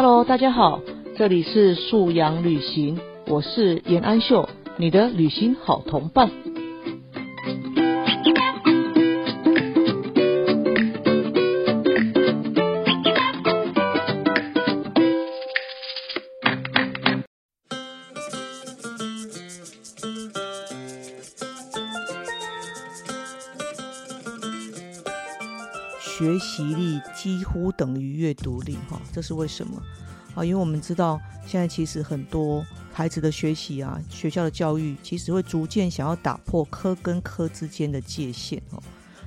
Hello，大家好，这里是素阳旅行，我是严安秀，你的旅行好同伴。哈，这是为什么？啊，因为我们知道现在其实很多孩子的学习啊，学校的教育其实会逐渐想要打破科跟科之间的界限哦。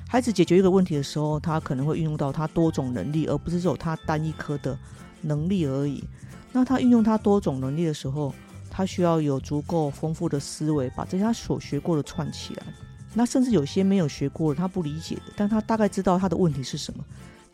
孩子解决一个问题的时候，他可能会运用到他多种能力，而不是只有他单一科的能力而已。那他运用他多种能力的时候，他需要有足够丰富的思维，把这些他所学过的串起来。那甚至有些没有学过的，他不理解的，但他大概知道他的问题是什么。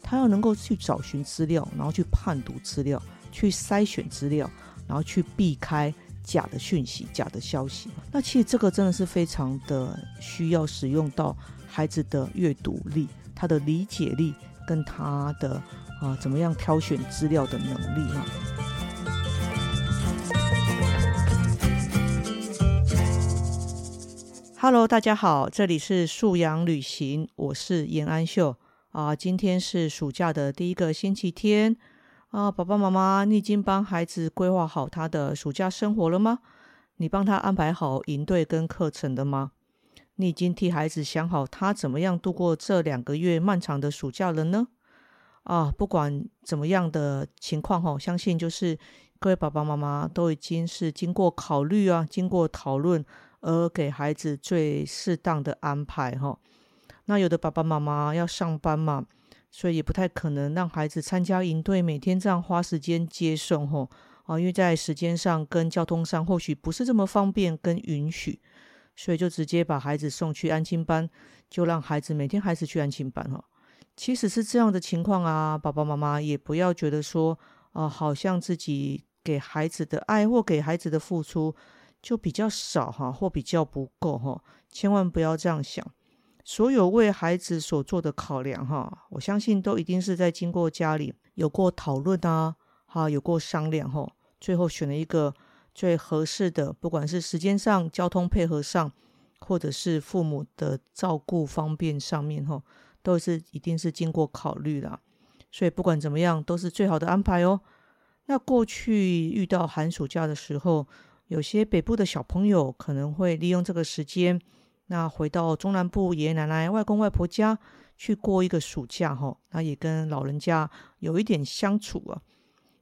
他要能够去找寻资料，然后去判读资料，去筛选资料，然后去避开假的讯息、假的消息。那其实这个真的是非常的需要使用到孩子的阅读力、他的理解力跟他的啊怎么样挑选资料的能力哈。Hello，大家好，这里是素养旅行，我是严安秀啊。今天是暑假的第一个星期天啊，爸爸妈妈，你已经帮孩子规划好他的暑假生活了吗？你帮他安排好营队跟课程的吗？你已经替孩子想好他怎么样度过这两个月漫长的暑假了呢？啊，不管怎么样的情况哈，相信就是各位爸爸妈妈都已经是经过考虑啊，经过讨论。而给孩子最适当的安排哈，那有的爸爸妈妈要上班嘛，所以也不太可能让孩子参加营队，每天这样花时间接送哈啊，因为在时间上跟交通上或许不是这么方便跟允许，所以就直接把孩子送去安亲班，就让孩子每天还是去安亲班哈。其实是这样的情况啊，爸爸妈妈也不要觉得说啊，好像自己给孩子的爱或给孩子的付出。就比较少哈，或比较不够哈，千万不要这样想。所有为孩子所做的考量哈，我相信都一定是在经过家里有过讨论啊，哈，有过商量哈，最后选了一个最合适的，不管是时间上、交通配合上，或者是父母的照顾方便上面哈，都是一定是经过考虑的。所以不管怎么样，都是最好的安排哦。那过去遇到寒暑假的时候。有些北部的小朋友可能会利用这个时间，那回到中南部爷爷奶奶、外公外婆家去过一个暑假哈，那也跟老人家有一点相处啊。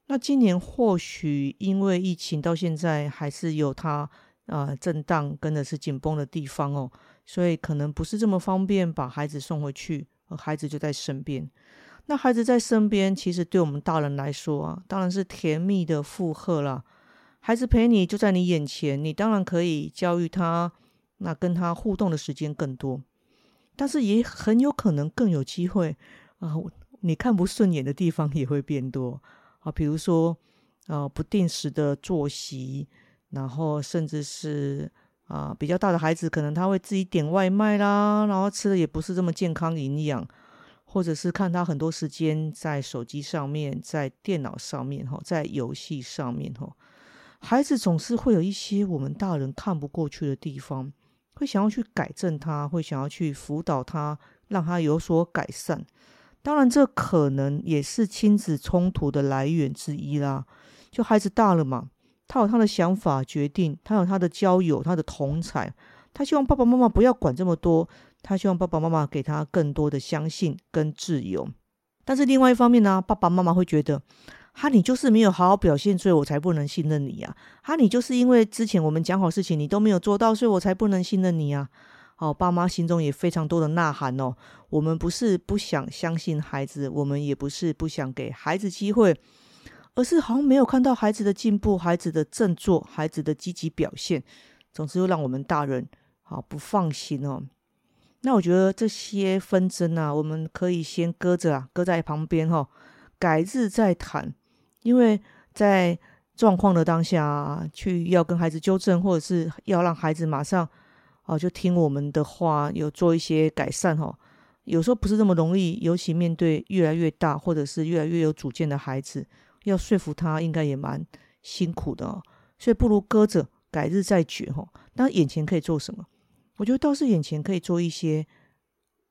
那今年或许因为疫情到现在还是有它啊震荡跟的是紧绷的地方哦，所以可能不是这么方便把孩子送回去，而孩子就在身边。那孩子在身边，其实对我们大人来说啊，当然是甜蜜的负荷了。孩子陪你就在你眼前，你当然可以教育他，那跟他互动的时间更多，但是也很有可能更有机会啊，你看不顺眼的地方也会变多啊，比如说啊不定时的作息，然后甚至是啊比较大的孩子，可能他会自己点外卖啦，然后吃的也不是这么健康营养，或者是看他很多时间在手机上面，在电脑上面哈，在游戏上面哈。孩子总是会有一些我们大人看不过去的地方，会想要去改正他，会想要去辅导他，让他有所改善。当然，这可能也是亲子冲突的来源之一啦。就孩子大了嘛，他有他的想法决定，他有他的交友，他的同才，他希望爸爸妈妈不要管这么多，他希望爸爸妈妈给他更多的相信跟自由。但是另外一方面呢，爸爸妈妈会觉得。哈，你就是没有好好表现，所以我才不能信任你呀。哈，你就是因为之前我们讲好事情，你都没有做到，所以我才不能信任你啊。好，爸妈心中也非常多的呐喊哦。我们不是不想相信孩子，我们也不是不想给孩子机会，而是好像没有看到孩子的进步、孩子的振作、孩子的积极表现，总是又让我们大人好不放心哦。那我觉得这些纷争啊，我们可以先搁着啊，搁在旁边哈，改日再谈。因为在状况的当下，去要跟孩子纠正，或者是要让孩子马上哦就听我们的话，有做一些改善哈。有时候不是这么容易，尤其面对越来越大或者是越来越有主见的孩子，要说服他应该也蛮辛苦的哦。所以不如搁着，改日再决哈。那眼前可以做什么？我觉得倒是眼前可以做一些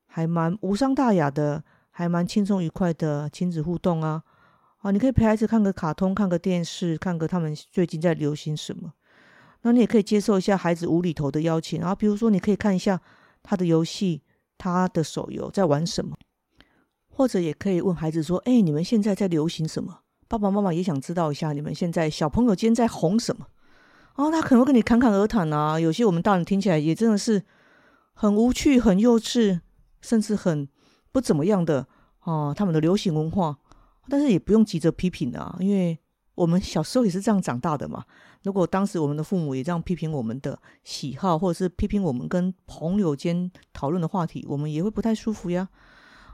还蛮无伤大雅的，还蛮轻松愉快的亲子互动啊。啊，你可以陪孩子看个卡通，看个电视，看个他们最近在流行什么。那你也可以接受一下孩子无厘头的邀请，然后比如说你可以看一下他的游戏，他的手游在玩什么，或者也可以问孩子说：“哎，你们现在在流行什么？爸爸妈妈也想知道一下，你们现在小朋友今天在红什么？”哦，他可能会跟你侃侃而谈啊。有些我们大人听起来也真的是很无趣、很幼稚，甚至很不怎么样的哦，他们的流行文化。但是也不用急着批评啊，因为我们小时候也是这样长大的嘛。如果当时我们的父母也这样批评我们的喜好，或者是批评我们跟朋友间讨论的话题，我们也会不太舒服呀。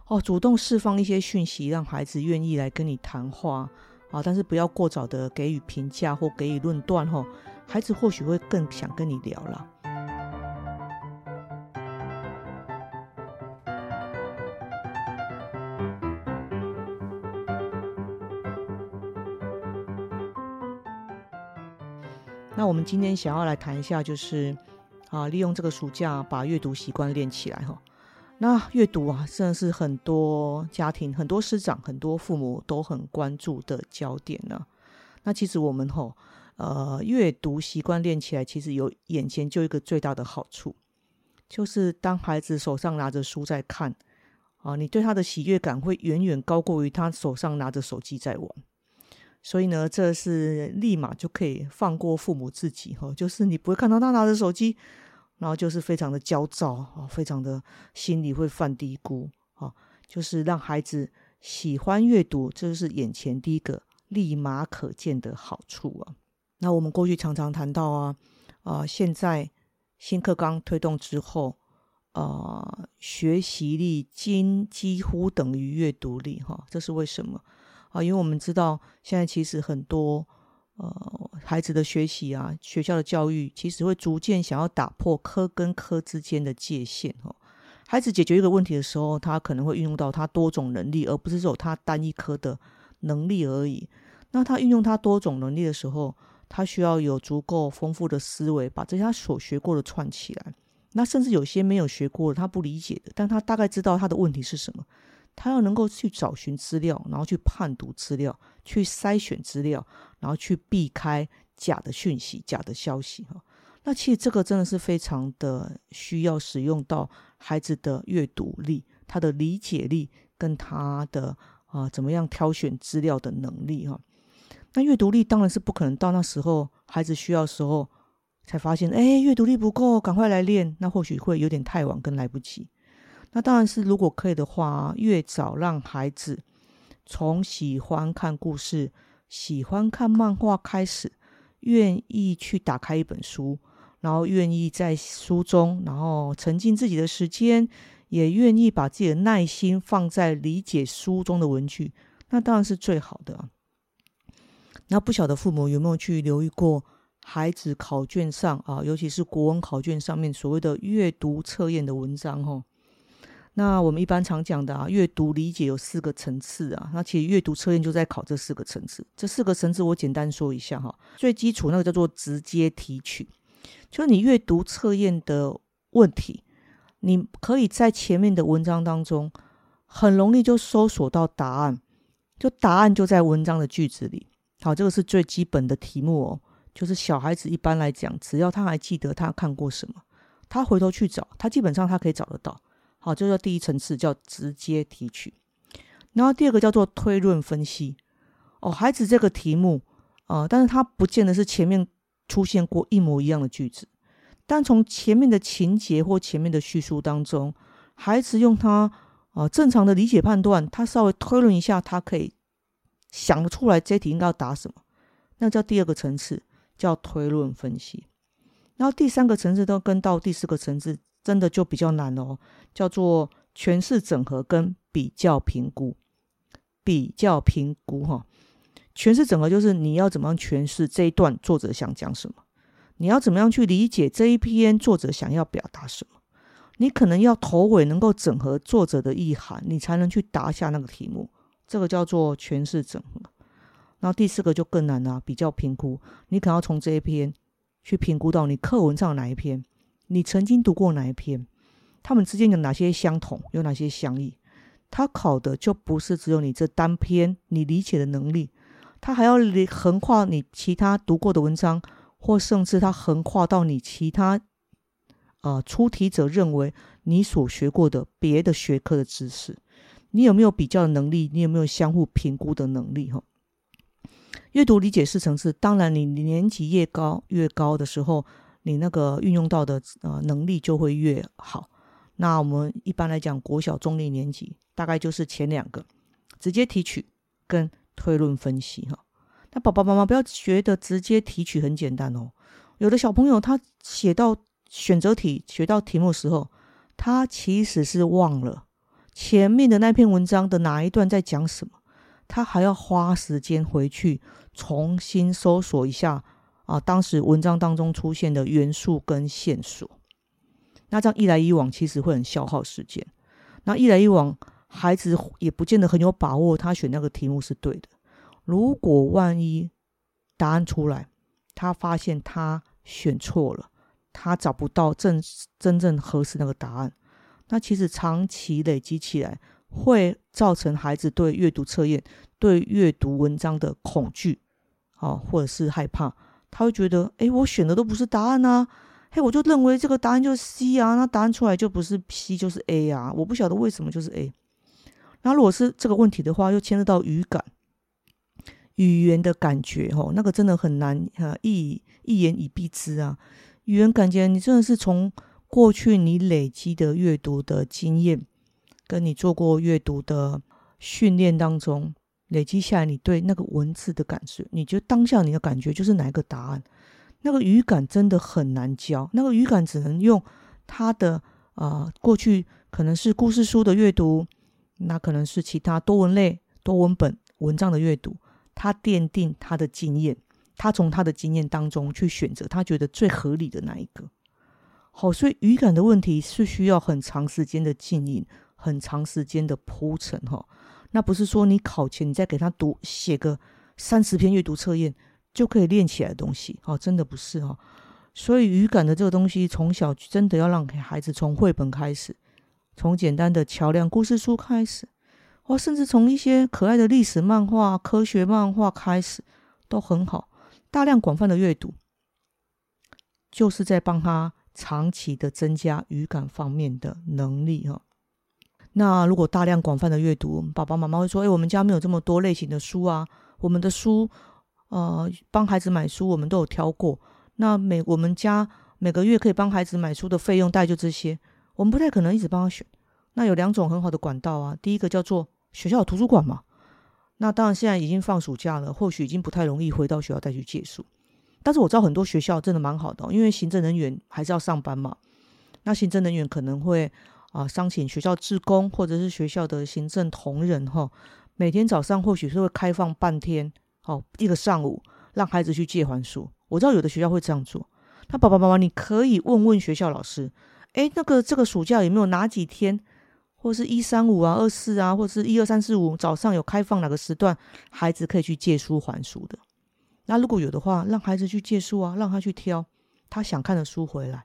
哦，主动释放一些讯息，让孩子愿意来跟你谈话啊，但是不要过早的给予评价或给予论断吼，孩子或许会更想跟你聊了。我们今天想要来谈一下，就是啊，利用这个暑假把阅读习惯练起来哈。那阅读啊，真的是很多家庭、很多师长、很多父母都很关注的焦点呢。那其实我们吼，呃，阅读习惯练起来，其实有眼前就一个最大的好处，就是当孩子手上拿着书在看啊，你对他的喜悦感会远远高过于他手上拿着手机在玩。所以呢，这是立马就可以放过父母自己哈，就是你不会看到他拿着手机，然后就是非常的焦躁啊，非常的心里会犯嘀咕啊，就是让孩子喜欢阅读，这就是眼前第一个立马可见的好处啊。那我们过去常常谈到啊，啊，现在新课纲推动之后，啊，学习力今几乎等于阅读力哈，这是为什么？啊，因为我们知道，现在其实很多呃孩子的学习啊，学校的教育其实会逐渐想要打破科跟科之间的界限哦。孩子解决一个问题的时候，他可能会运用到他多种能力，而不是只有他单一科的能力而已。那他运用他多种能力的时候，他需要有足够丰富的思维，把这些他所学过的串起来。那甚至有些没有学过的，他不理解的，但他大概知道他的问题是什么。他要能够去找寻资料，然后去判读资料，去筛选资料，然后去避开假的讯息、假的消息哈。那其实这个真的是非常的需要使用到孩子的阅读力、他的理解力跟他的啊怎么样挑选资料的能力哈。那阅读力当然是不可能到那时候孩子需要时候才发现，哎，阅读力不够，赶快来练。那或许会有点太晚跟来不及。那当然是，如果可以的话，越早让孩子从喜欢看故事、喜欢看漫画开始，愿意去打开一本书，然后愿意在书中，然后沉浸自己的时间，也愿意把自己的耐心放在理解书中的文具，那当然是最好的。那不晓得父母有没有去留意过孩子考卷上啊，尤其是国文考卷上面所谓的阅读测验的文章，哈。那我们一般常讲的啊，阅读理解有四个层次啊。那其实阅读测验就在考这四个层次。这四个层次我简单说一下哈。最基础那个叫做直接提取，就是你阅读测验的问题，你可以在前面的文章当中很容易就搜索到答案，就答案就在文章的句子里。好，这个是最基本的题目哦。就是小孩子一般来讲，只要他还记得他看过什么，他回头去找，他基本上他可以找得到。好，这叫第一层次，叫直接提取。然后第二个叫做推论分析。哦，孩子这个题目啊，但是他不见得是前面出现过一模一样的句子，但从前面的情节或前面的叙述当中，孩子用他啊正常的理解判断，他稍微推论一下，他可以想得出来这题应该要答什么。那叫第二个层次，叫推论分析。然后第三个层次都跟到第四个层次。真的就比较难哦，叫做诠释整合跟比较评估。比较评估哈，诠释整合就是你要怎么样诠释这一段作者想讲什么，你要怎么样去理解这一篇作者想要表达什么，你可能要头尾能够整合作者的意涵，你才能去答下那个题目。这个叫做诠释整合。然后第四个就更难了，比较评估，你可能要从这一篇去评估到你课文上哪一篇，你曾经读过哪一篇，他们之间有哪些相同，有哪些相异。他考的就不是只有你这单篇你理解的能力，他还要横跨你其他读过的文章，或甚至他横跨到你其他，呃，出题者认为你所学过的别的学科的知识，你有没有比较的能力？你有没有相互评估的能力？哈。阅读理解式层次，当然你年级越高越高的时候，你那个运用到的呃能力就会越好。那我们一般来讲，国小中立年级大概就是前两个，直接提取跟推论分析哈。那爸爸妈妈不要觉得直接提取很简单哦，有的小朋友他写到选择题、学到题目的时候，他其实是忘了前面的那篇文章的哪一段在讲什么。他还要花时间回去重新搜索一下啊，当时文章当中出现的元素跟线索。那这样一来一往，其实会很消耗时间。那一来一往，孩子也不见得很有把握，他选那个题目是对的。如果万一答案出来，他发现他选错了，他找不到正真正合适那个答案，那其实长期累积起来。会造成孩子对阅读测验、对阅读文章的恐惧，啊，或者是害怕。他会觉得，哎，我选的都不是答案啊，嘿，我就认为这个答案就是 C 啊，那答案出来就不是 P 就是 A 啊，我不晓得为什么就是 A。那如果是这个问题的话，又牵涉到语感、语言的感觉，吼，那个真的很难啊，一一言以蔽之啊。语言感觉，你真的是从过去你累积的阅读的经验。跟你做过阅读的训练当中累积下来，你对那个文字的感受，你觉得当下你的感觉就是哪一个答案？那个语感真的很难教，那个语感只能用他的啊过去可能是故事书的阅读，那可能是其他多文类多文本文章的阅读，他奠定他的经验，他从他的经验当中去选择他觉得最合理的那一个。好，所以语感的问题是需要很长时间的经营。很长时间的铺陈哈，那不是说你考前你再给他读写个三十篇阅读测验就可以练起来的东西哦，真的不是哈。所以语感的这个东西，从小真的要让孩子从绘本开始，从简单的桥梁故事书开始，或甚至从一些可爱的历史漫画、科学漫画开始，都很好。大量广泛的阅读，就是在帮他长期的增加语感方面的能力哈。那如果大量广泛的阅读，爸爸妈妈会说：“哎，我们家没有这么多类型的书啊，我们的书，呃，帮孩子买书我们都有挑过。那每我们家每个月可以帮孩子买书的费用大概就这些，我们不太可能一直帮他选。那有两种很好的管道啊，第一个叫做学校图书馆嘛。那当然现在已经放暑假了，或许已经不太容易回到学校再去借书。但是我知道很多学校真的蛮好的，因为行政人员还是要上班嘛。那行政人员可能会。啊，商请学校职工或者是学校的行政同仁哈，每天早上或许是会开放半天，哦，一个上午让孩子去借还书。我知道有的学校会这样做。那爸爸妈妈，你可以问问学校老师，哎，那个这个暑假有没有哪几天，或是一三五啊、二四啊，或是一二三四五早上有开放哪个时段，孩子可以去借书还书的。那如果有的话，让孩子去借书啊，让他去挑他想看的书回来。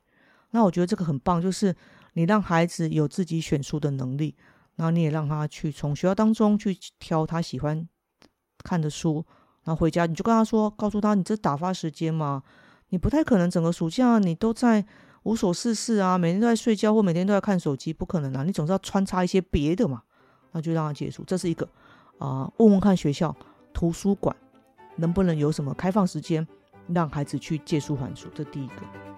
那我觉得这个很棒，就是。你让孩子有自己选书的能力，然后你也让他去从学校当中去挑他喜欢看的书，然后回家你就跟他说，告诉他你这打发时间嘛，你不太可能整个暑假你都在无所事事啊，每天都在睡觉或每天都在看手机，不可能啊，你总是要穿插一些别的嘛，那就让他结束，这是一个啊，问问看学校图书馆能不能有什么开放时间，让孩子去借书还书，这第一个。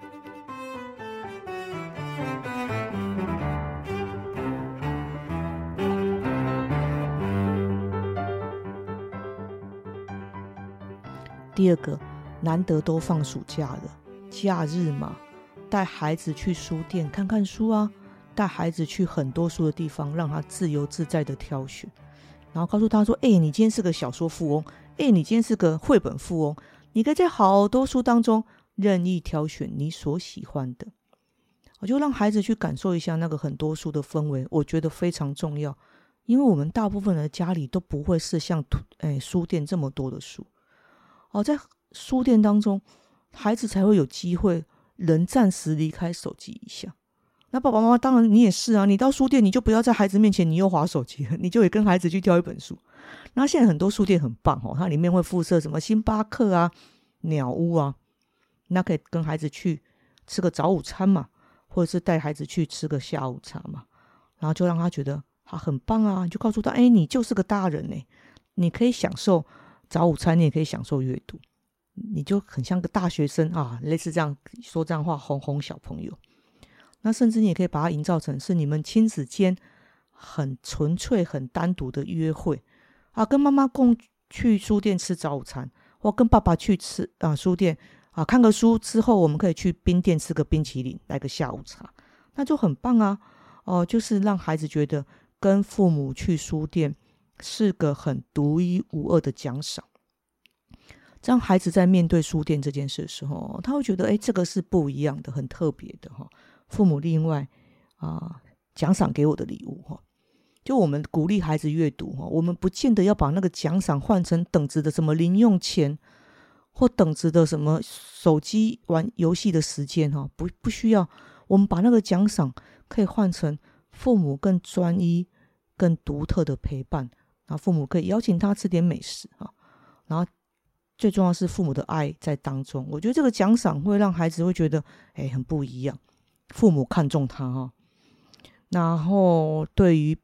第二个，难得都放暑假了，假日嘛，带孩子去书店看看书啊，带孩子去很多书的地方，让他自由自在的挑选，然后告诉他说：“哎，你今天是个小说富翁，哎，你今天是个绘本富翁，你可以在好多书当中任意挑选你所喜欢的。”我就让孩子去感受一下那个很多书的氛围，我觉得非常重要，因为我们大部分的家里都不会是像图哎书店这么多的书哦，在书店当中，孩子才会有机会能暂时离开手机一下。那爸爸妈妈当然你也是啊，你到书店你就不要在孩子面前你又划手机，你就也跟孩子去挑一本书。那现在很多书店很棒哦，它里面会附设什么星巴克啊、鸟屋啊，那可以跟孩子去吃个早午餐嘛，或者是带孩子去吃个下午茶嘛，然后就让他觉得。他很棒啊！就告诉他，哎，你就是个大人呢，你可以享受早午餐，你也可以享受阅读，你就很像个大学生啊，类似这样说这样话哄哄小朋友。那甚至你也可以把它营造成是你们亲子间很纯粹、很单独的约会啊，跟妈妈共去书店吃早午餐，或跟爸爸去吃啊书店啊看个书之后，我们可以去冰店吃个冰淇淋，来个下午茶，那就很棒啊！哦，就是让孩子觉得。跟父母去书店是个很独一无二的奖赏，这样孩子在面对书店这件事的时候，他会觉得，哎，这个是不一样的，很特别的哈。父母另外啊奖赏给我的礼物哈，就我们鼓励孩子阅读哈，我们不见得要把那个奖赏换成等值的什么零用钱或等值的什么手机玩游戏的时间哈，不不需要，我们把那个奖赏可以换成。父母更专一、更独特的陪伴，然后父母可以邀请他吃点美食啊，然后最重要是父母的爱在当中。我觉得这个奖赏会让孩子会觉得，哎，很不一样。父母看重他哈，然后对于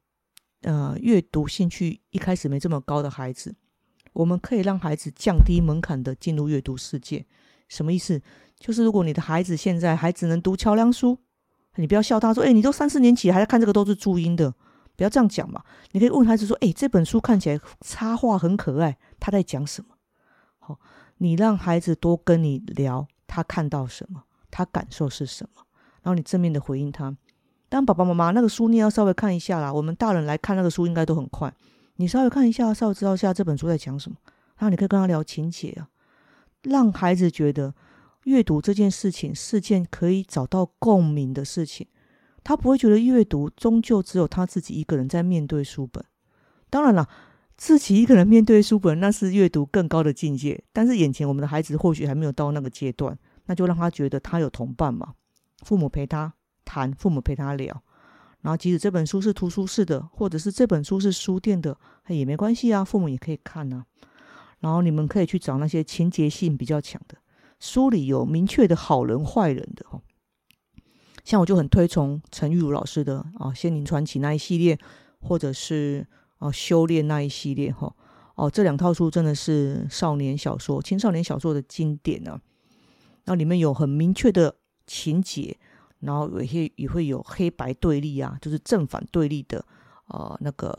呃阅读兴趣一开始没这么高的孩子，我们可以让孩子降低门槛的进入阅读世界。什么意思？就是如果你的孩子现在还只能读桥梁书。你不要笑他，说：“哎，你都三四年级还在看这个，都是注音的，不要这样讲嘛。”你可以问孩子说：“哎，这本书看起来插画很可爱，他在讲什么？”好，你让孩子多跟你聊，他看到什么，他感受是什么，然后你正面的回应他。当爸爸妈妈那个书你要稍微看一下啦，我们大人来看那个书应该都很快，你稍微看一下，稍微知道一下这本书在讲什么，然后你可以跟他聊情节啊，让孩子觉得。阅读这件事情是件可以找到共鸣的事情，他不会觉得阅读终究只有他自己一个人在面对书本。当然了，自己一个人面对书本那是阅读更高的境界。但是眼前我们的孩子或许还没有到那个阶段，那就让他觉得他有同伴嘛，父母陪他谈，父母陪他聊。然后即使这本书是图书室的，或者是这本书是书店的，也没关系啊，父母也可以看啊。然后你们可以去找那些情节性比较强的。书里有明确的好人坏人的哦，像我就很推崇陈玉茹老师的啊《仙灵传奇》那一系列，或者是啊修炼那一系列哈哦这两套书真的是少年小说、青少年小说的经典呢。那里面有很明确的情节，然后有些也会有黑白对立啊，就是正反对立的呃那个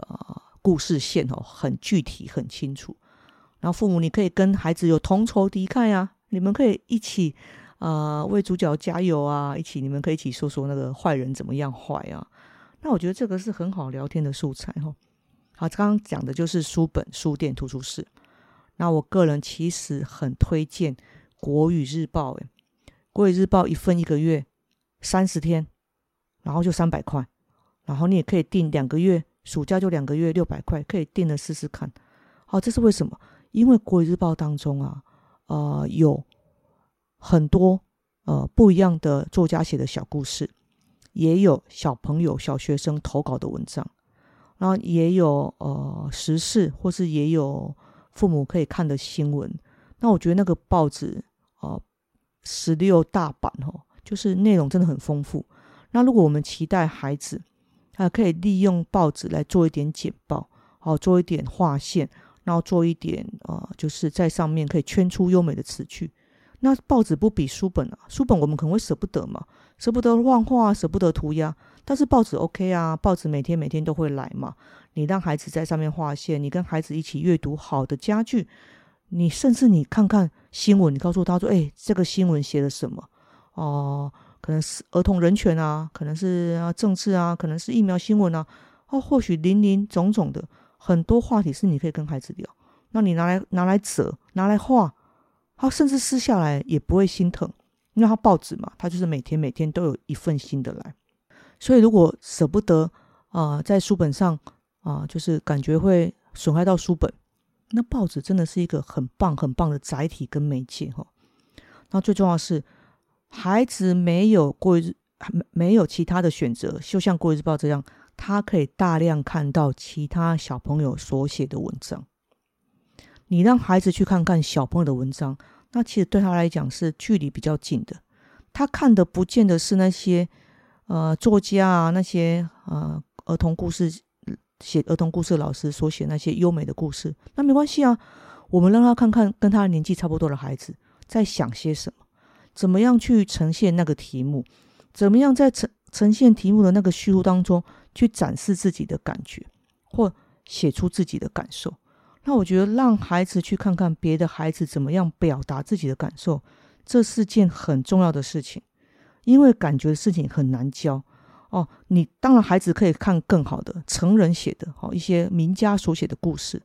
故事线哦，很具体很清楚。然后父母你可以跟孩子有同仇敌忾呀。你们可以一起啊为主角加油啊！一起，你们可以一起说说那个坏人怎么样坏啊？那我觉得这个是很好聊天的素材哈。好，刚刚讲的就是书本、书店、图书室。那我个人其实很推荐《国语日报》诶，《国语日报》一份一个月三十天，然后就三百块，然后你也可以订两个月，暑假就两个月六百块，可以订了试试看。好，这是为什么？因为《国语日报》当中啊。呃，有很多呃不一样的作家写的小故事，也有小朋友、小学生投稿的文章，然后也有呃时事，或是也有父母可以看的新闻。那我觉得那个报纸哦，十六大版哦，就是内容真的很丰富。那如果我们期待孩子啊，可以利用报纸来做一点简报，好做一点划线。然后做一点啊，就是在上面可以圈出优美的词句。那报纸不比书本啊，书本我们可能会舍不得嘛，舍不得画画，舍不得涂鸦。但是报纸 OK 啊，报纸每天每天都会来嘛。你让孩子在上面画线，你跟孩子一起阅读好的家具，你甚至你看看新闻，你告诉他说：“哎，这个新闻写了什么？哦，可能是儿童人权啊，可能是啊政治啊，可能是疫苗新闻啊，哦，或许林林总总的。”很多话题是你可以跟孩子聊，那你拿来拿来折，拿来画，他甚至撕下来也不会心疼，因为他报纸嘛，他就是每天每天都有一份新的来。所以如果舍不得啊，在书本上啊，就是感觉会损害到书本。那报纸真的是一个很棒很棒的载体跟媒介哈。那最重要是，孩子没有过日没没有其他的选择，就像过日报这样，他可以大量看到其他小朋友所写的文章。你让孩子去看看小朋友的文章，那其实对他来讲是距离比较近的。他看的不见得是那些呃作家啊，那些呃儿童故事写儿童故事老师所写那些优美的故事，那没关系啊。我们让他看看跟他年纪差不多的孩子在想些什么，怎么样去呈现那个题目，怎么样在呈呈现题目的那个叙述当中去展示自己的感觉，或写出自己的感受。那我觉得让孩子去看看别的孩子怎么样表达自己的感受，这是件很重要的事情，因为感觉的事情很难教哦。你当然孩子可以看更好的成人写的，好一些名家所写的故事，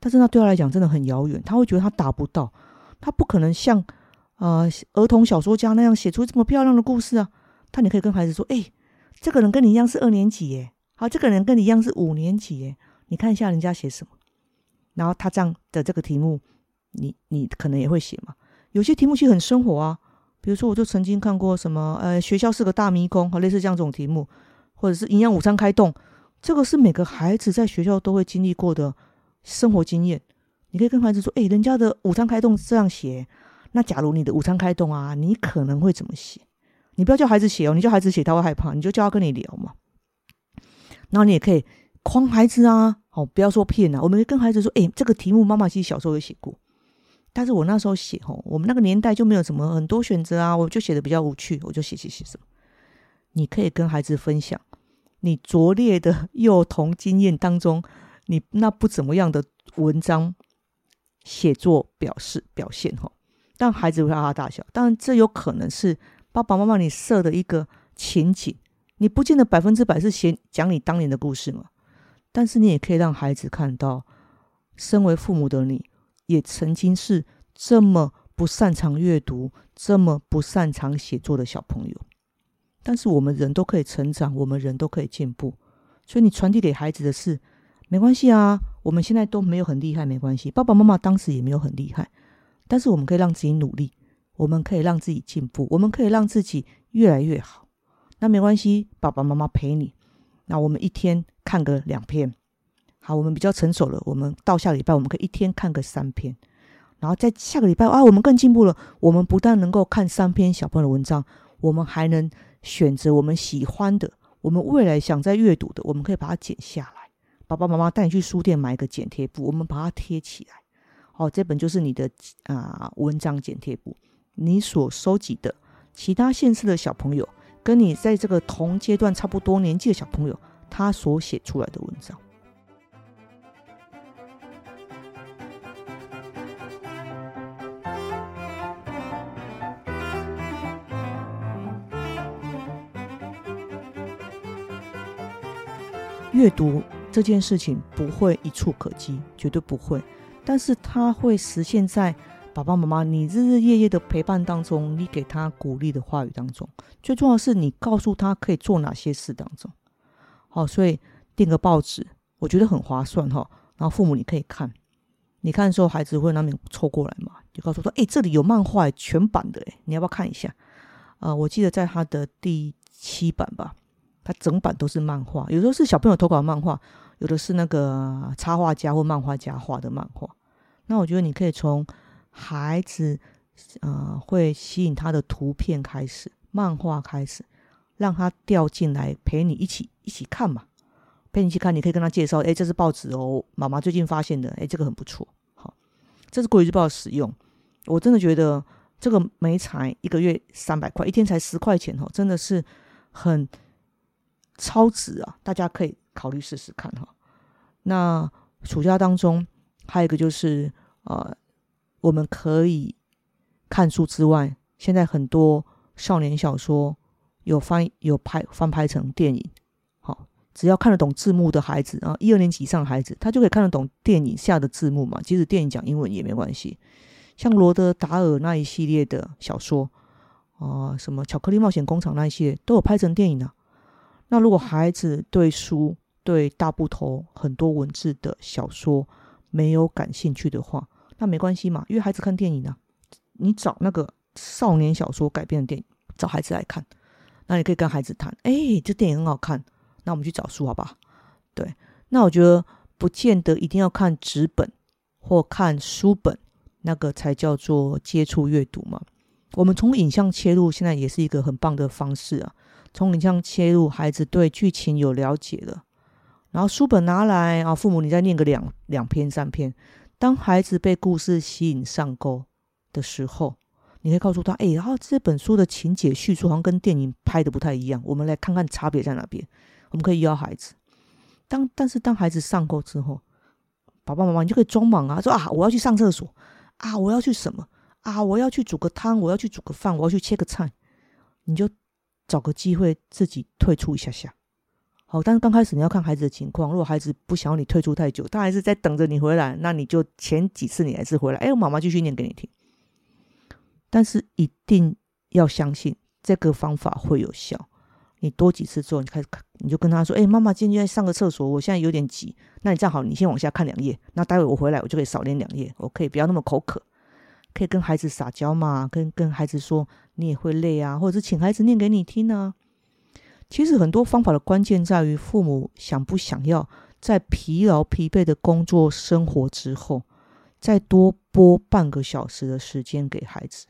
但是那对他来讲真的很遥远，他会觉得他达不到，他不可能像呃儿童小说家那样写出这么漂亮的故事啊。但你可以跟孩子说，哎，这个人跟你一样是二年级耶，好，这个人跟你一样是五年级耶，你看一下人家写什么。然后他这样的这个题目，你你可能也会写嘛？有些题目其实很生活啊，比如说我就曾经看过什么，呃，学校是个大迷宫，和类似这样这种题目，或者是营养午餐开动，这个是每个孩子在学校都会经历过的生活经验。你可以跟孩子说，哎，人家的午餐开动这样写，那假如你的午餐开动啊，你可能会怎么写？你不要叫孩子写哦，你叫孩子写他会害怕，你就叫他跟你聊嘛。然后你也可以诓孩子啊。哦，不要说骗啊！我们跟孩子说，哎，这个题目妈妈其实小时候有写过，但是我那时候写，吼，我们那个年代就没有什么很多选择啊，我就写的比较无趣，我就写写写什么。你可以跟孩子分享你拙劣的幼童经验当中，你那不怎么样的文章写作表示表现，吼，但孩子会哈哈大笑。当然，这有可能是爸爸妈妈你设的一个情景，你不见得百分之百是写讲你当年的故事嘛。但是你也可以让孩子看到，身为父母的你，也曾经是这么不擅长阅读、这么不擅长写作的小朋友。但是我们人都可以成长，我们人都可以进步。所以你传递给孩子的是，没关系啊，我们现在都没有很厉害，没关系。爸爸妈妈当时也没有很厉害，但是我们可以让自己努力，我们可以让自己进步，我们可以让自己越来越好。那没关系，爸爸妈妈陪你。那我们一天看个两篇，好，我们比较成熟了，我们到下个礼拜我们可以一天看个三篇，然后在下个礼拜啊，我们更进步了，我们不但能够看三篇小朋友的文章，我们还能选择我们喜欢的，我们未来想再阅读的，我们可以把它剪下来。爸爸妈妈带你去书店买一个剪贴簿，我们把它贴起来。好，这本就是你的啊文章剪贴簿，你所收集的其他县市的小朋友。跟你在这个同阶段差不多年纪的小朋友，他所写出来的文章，阅读这件事情不会一触可及，绝对不会，但是它会实现在。爸爸妈妈，你日日夜夜的陪伴当中，你给他鼓励的话语当中，最重要是你告诉他可以做哪些事当中。好，所以订个报纸，我觉得很划算哈。然后父母你可以看，你看的时候，孩子会那边凑过来嘛，就告诉说，哎，这里有漫画全版的，哎，你要不要看一下？呃，我记得在他的第七版吧，他整版都是漫画，有时候是小朋友投稿漫画，有的是那个插画家或漫画家画的漫画。那我觉得你可以从。孩子，呃，会吸引他的图片开始，漫画开始，让他掉进来陪你一起一起看嘛，陪你一起看，你可以跟他介绍，哎，这是报纸哦，妈妈最近发现的，哎，这个很不错，好，这是国语日报使用，我真的觉得这个没才一个月三百块，一天才十块钱哦，真的是很超值啊，大家可以考虑试试看哈。那暑假当中还有一个就是呃。我们可以看书之外，现在很多少年小说有翻有拍翻拍成电影。好，只要看得懂字幕的孩子啊，一二年级以上的孩子，他就可以看得懂电影下的字幕嘛。即使电影讲英文也没关系。像罗德达尔那一系列的小说啊，什么巧克力冒险工厂那一系列都有拍成电影呢。那如果孩子对书对大部头很多文字的小说没有感兴趣的话，那没关系嘛，因为孩子看电影啊，你找那个少年小说改编的电影，找孩子来看，那你可以跟孩子谈，哎，这电影很好看，那我们去找书好不好？对，那我觉得不见得一定要看纸本或看书本，那个才叫做接触阅读嘛。我们从影像切入，现在也是一个很棒的方式啊。从影像切入，孩子对剧情有了解了，然后书本拿来啊，父母你再念个两两篇三篇。当孩子被故事吸引上钩的时候，你可以告诉他：哎，然后这本书的情节叙述好像跟电影拍的不太一样，我们来看看差别在哪边。我们可以邀孩子。当但是当孩子上钩之后，爸爸妈妈你就可以装忙啊，说啊我要去上厕所啊，我要去什么啊，我要去煮个汤，我要去煮个饭，我要去切个菜，你就找个机会自己退出一下下。好，但是刚开始你要看孩子的情况，如果孩子不想要你退出太久，他还是在等着你回来，那你就前几次你还是回来，哎，我妈妈继续念给你听。但是一定要相信这个方法会有效。你多几次之后，你开始，你就跟他说：“哎，妈妈今天在上个厕所，我现在有点急。那你站好，你先往下看两页。那待会我回来，我就可以少念两页。我可以不要那么口渴，可以跟孩子撒娇嘛，跟跟孩子说你也会累啊，或者是请孩子念给你听啊。其实很多方法的关键在于父母想不想要在疲劳疲惫的工作生活之后，再多拨半个小时的时间给孩子。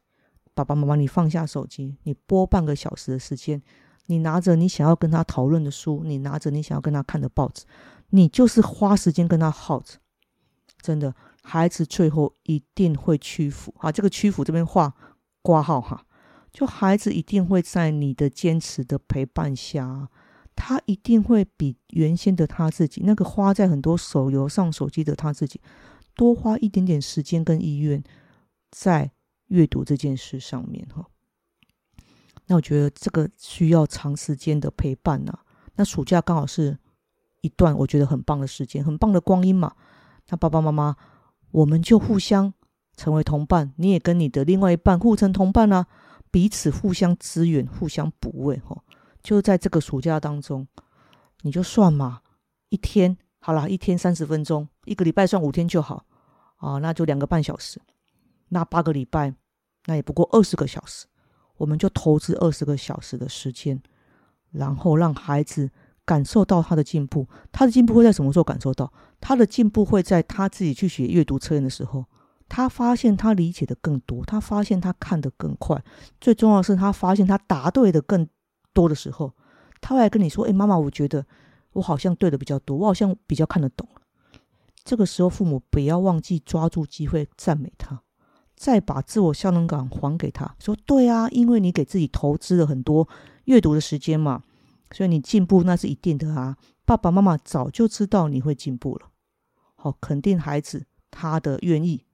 爸爸妈妈，你放下手机，你播半个小时的时间。”你拿着你想要跟他讨论的书，你拿着你想要跟他看的报纸，你就是花时间跟他耗着。真的，孩子最后一定会屈服啊！这个屈服这边画挂号哈，就孩子一定会在你的坚持的陪伴下，他一定会比原先的他自己那个花在很多手游上手机的他自己，多花一点点时间跟意愿在阅读这件事上面哈。那我觉得这个需要长时间的陪伴呐。那暑假刚好是一段我觉得很棒的时间，很棒的光阴嘛。那爸爸妈妈，我们就互相成为同伴，你也跟你的另外一半互成同伴啊，彼此互相支援，互相补位哈。就在这个暑假当中，你就算嘛，一天好了，一天三十分钟，一个礼拜算五天就好啊，那就两个半小时。那八个礼拜，那也不过二十个小时。我们就投资二十个小时的时间，然后让孩子感受到他的进步。他的进步会在什么时候感受到？他的进步会在他自己去写阅读测验的时候，他发现他理解的更多，他发现他看得更快。最重要的是，他发现他答对的更多的时候，他会来跟你说：“哎，妈妈，我觉得我好像对的比较多，我好像比较看得懂。”这个时候，父母不要忘记抓住机会赞美他。再把自我效能感还给他，说对啊，因为你给自己投资了很多阅读的时间嘛，所以你进步那是一定的啊。爸爸妈妈早就知道你会进步了，好，肯定孩子他的愿意，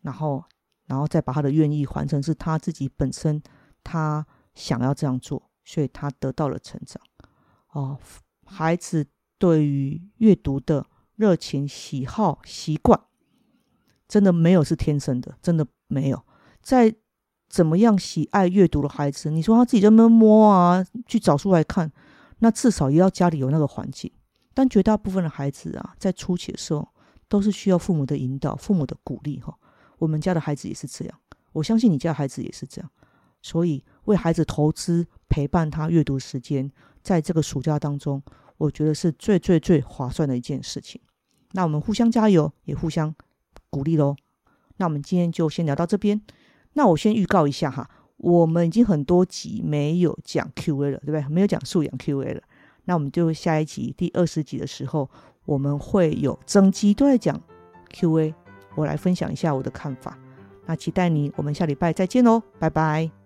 然后，然后再把他的愿意换成是他自己本身他想要这样做，所以他得到了成长。哦，孩子对于阅读的热情、喜好、习惯，真的没有是天生的，真的。没有，在怎么样喜爱阅读的孩子，你说他自己在那摸啊，去找书来看，那至少也要家里有那个环境。但绝大部分的孩子啊，在初期的时候，都是需要父母的引导、父母的鼓励。哈，我们家的孩子也是这样，我相信你家孩子也是这样。所以，为孩子投资陪伴他阅读时间，在这个暑假当中，我觉得是最最最划算的一件事情。那我们互相加油，也互相鼓励喽。那我们今天就先聊到这边。那我先预告一下哈，我们已经很多集没有讲 Q&A 了，对不对？没有讲素养 Q&A 了。那我们就下一集第二十集的时候，我们会有整集都在讲 Q&A，我来分享一下我的看法。那期待你，我们下礼拜再见喽，拜拜。